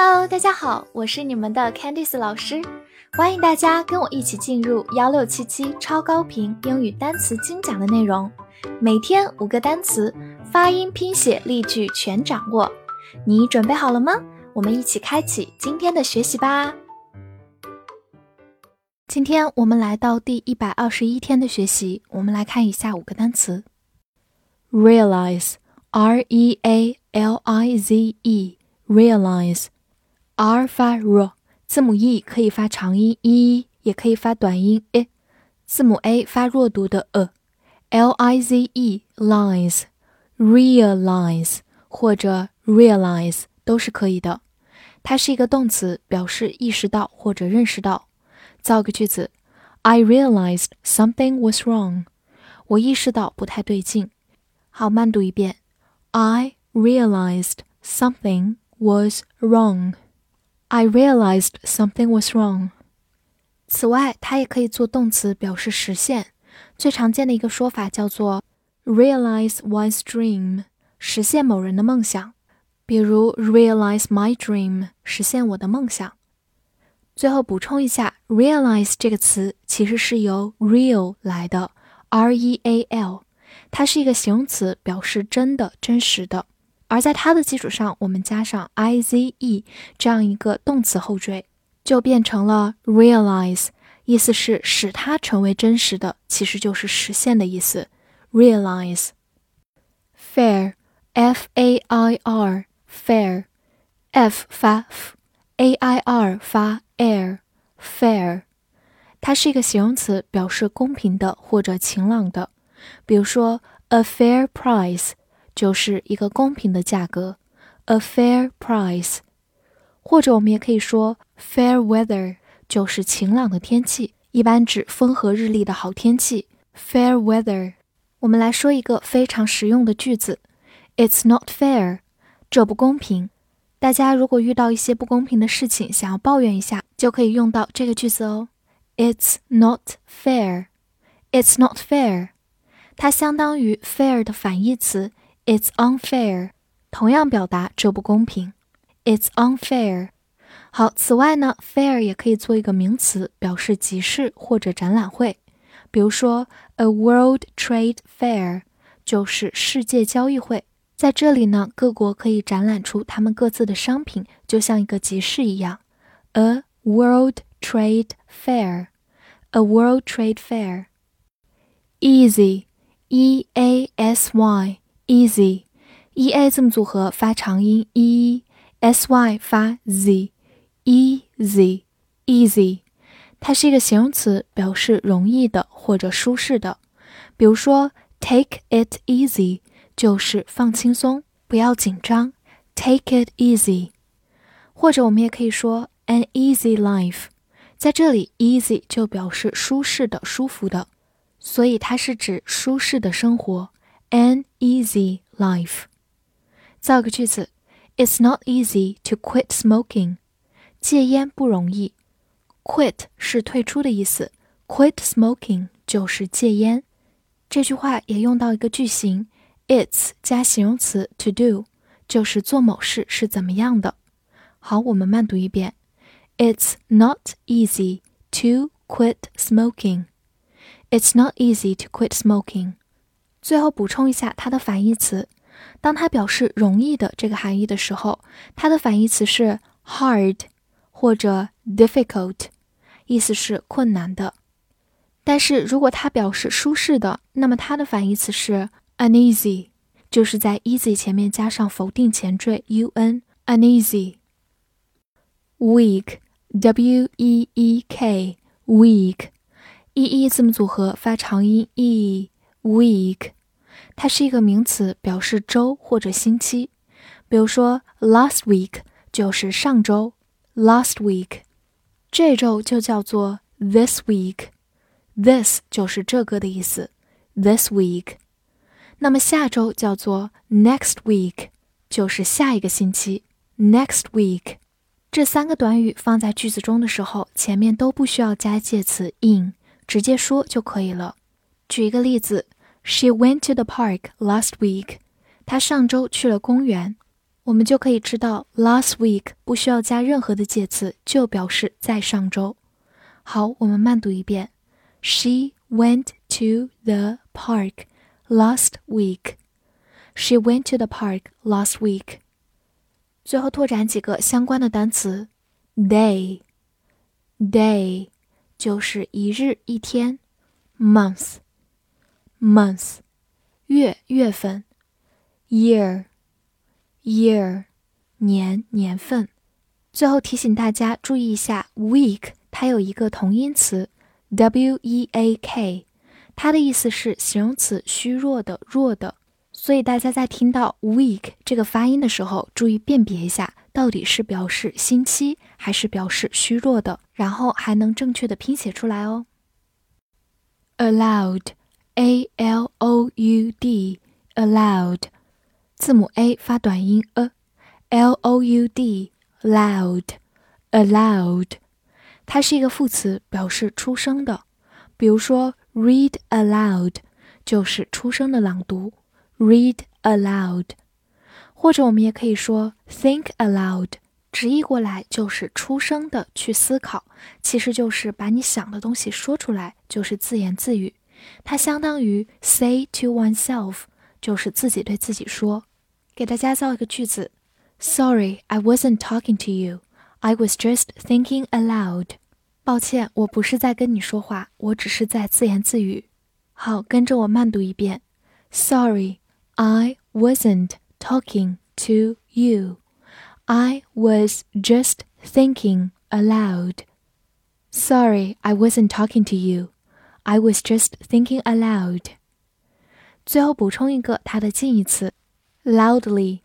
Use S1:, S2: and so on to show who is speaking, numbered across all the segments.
S1: Hello，大家好，我是你们的 Candice 老师，欢迎大家跟我一起进入幺六七七超高频英语单词精讲的内容，每天五个单词，发音、拼写、例句全掌握，你准备好了吗？我们一起开启今天的学习吧。今天我们来到第一百二十一天的学习，我们来看一下五个单词：realize，r e a l i z e，realize e，realize，r 发 r，字母 e 可以发长音 e，也可以发短音 e，字母 a 发弱读的 a，l i z e，lies，realize 或者 realize 都是可以的。它是一个动词，表示意识到或者认识到。造个句子：I realized something was wrong。我意识到不太对劲。好，慢读一遍：I realized something was wrong。I realized something was wrong。此外，它也可以做动词，表示实现。最常见的一个说法叫做 realize one's dream，实现某人的梦想。比如 realize my dream，实现我的梦想。最后补充一下，realize 这个词其实是由 real 来的，r e a l，它是一个形容词，表示真的、真实的。而在它的基础上，我们加上 i z e 这样一个动词后缀，就变成了 realize，意思是使它成为真实的，其实就是实现的意思。realize fair，f a i r。fair，f 发 f，a i r 发 air，fair，它是一个形容词，表示公平的或者晴朗的。比如说，a fair price 就是一个公平的价格，a fair price。或者我们也可以说，fair weather 就是晴朗的天气，一般指风和日丽的好天气。fair weather。我们来说一个非常实用的句子：It's not fair。这不公平。大家如果遇到一些不公平的事情，想要抱怨一下，就可以用到这个句子哦。It's not fair. It's not fair. 它相当于 fair 的反义词 It's unfair，同样表达这不公平。It's unfair。好，此外呢，fair 也可以做一个名词，表示集市或者展览会。比如说，a World Trade Fair 就是世界交易会。在这里呢，各国可以展览出他们各自的商品，就像一个集市一样。A World Trade Fair，A World Trade Fair。Easy，E A S Easy，E A 字母组合发长音 e，S Y 发 z，Easy，Easy，它是一个形容词，表示容易的或者舒适的。比如说，Take it easy。就是放轻松，不要紧张，take it easy。或者我们也可以说 an easy life，在这里 easy 就表示舒适的、舒服的，所以它是指舒适的生活 ，an easy life。造个句子，It's not easy to quit smoking。戒烟不容易，quit 是退出的意思，quit smoking 就是戒烟。这句话也用到一个句型。It's 加形容词 to do，就是做某事是怎么样的。好，我们慢读一遍。It's not easy to quit smoking. It's not easy to quit smoking. 最后补充一下它的反义词，当它表示容易的这个含义的时候，它的反义词是 hard 或者 difficult，意思是困难的。但是如果它表示舒适的，那么它的反义词是 Uneasy 就是在 easy 前面加上否定前缀 un。Uneasy。Weak，w e e k，weak，e e 字母组合发长音 e。Weak，它是一个名词，表示周或者星期。比如说，last week 就是上周，last week。这周就叫做 this week。This 就是这个的意思，this week。那么下周叫做 next week，就是下一个星期 next week。这三个短语放在句子中的时候，前面都不需要加介词 in，直接说就可以了。举一个例子，She went to the park last week。她上周去了公园。我们就可以知道 last week 不需要加任何的介词，就表示在上周。好，我们慢读一遍。She went to the park last week. She went to the park last week. 最后拓展几个相关的单词：day day 就是一日一天；month month 月月份；year year 年年份。最后提醒大家注意一下，week 它有一个同音词 w e a k，它的意思是形容词虚弱的、弱的。所以大家在听到 week 这个发音的时候，注意辨别一下，到底是表示星期还是表示虚弱的，然后还能正确的拼写出来哦。allowed a l o u d allowed 字母 a 发短音 a，l o u d loud allowed，它是一个副词，表示出声的。比如说 read aloud 就是出声的朗读，read aloud，或者我们也可以说 think aloud，直译过来就是出声的去思考，其实就是把你想的东西说出来，就是自言自语。它相当于 say to oneself，就是自己对自己说。给大家造一个句子：Sorry, I wasn't talking to you. I was just thinking aloud. 抱歉，我不是在跟你说话，我只是在自言自语。好，跟着我慢读一遍：Sorry, I wasn't talking to you. I was just thinking aloud. Sorry, I wasn't talking to you. I was just thinking aloud. 最后补充一个它的近义词，loudly。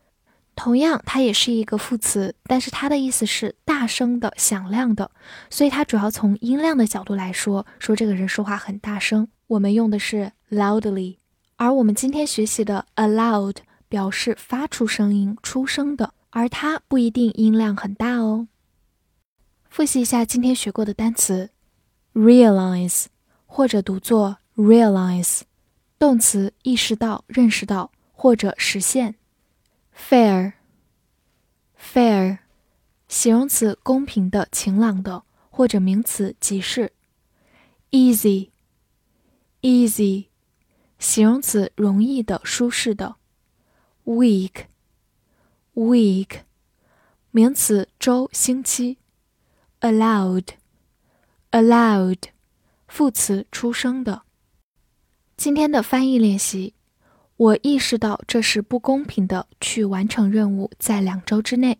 S1: 同样，它也是一个副词，但是它的意思是大声的、响亮的，所以它主要从音量的角度来说，说这个人说话很大声。我们用的是 loudly，而我们今天学习的 aloud 表示发出声音、出声的，而它不一定音量很大哦。复习一下今天学过的单词：realize 或者读作 realize，动词意识到、认识到或者实现。fair，fair，形容词公平的、晴朗的，或者名词即是。easy，easy，形容词容易的、舒适的。week，week，名词周、星期。allowed，allowed，副词出生的。今天的翻译练习。我意识到这是不公平的。去完成任务在两周之内。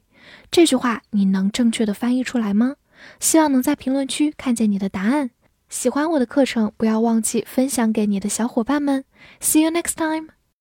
S1: 这句话你能正确的翻译出来吗？希望能在评论区看见你的答案。喜欢我的课程，不要忘记分享给你的小伙伴们。See you next time.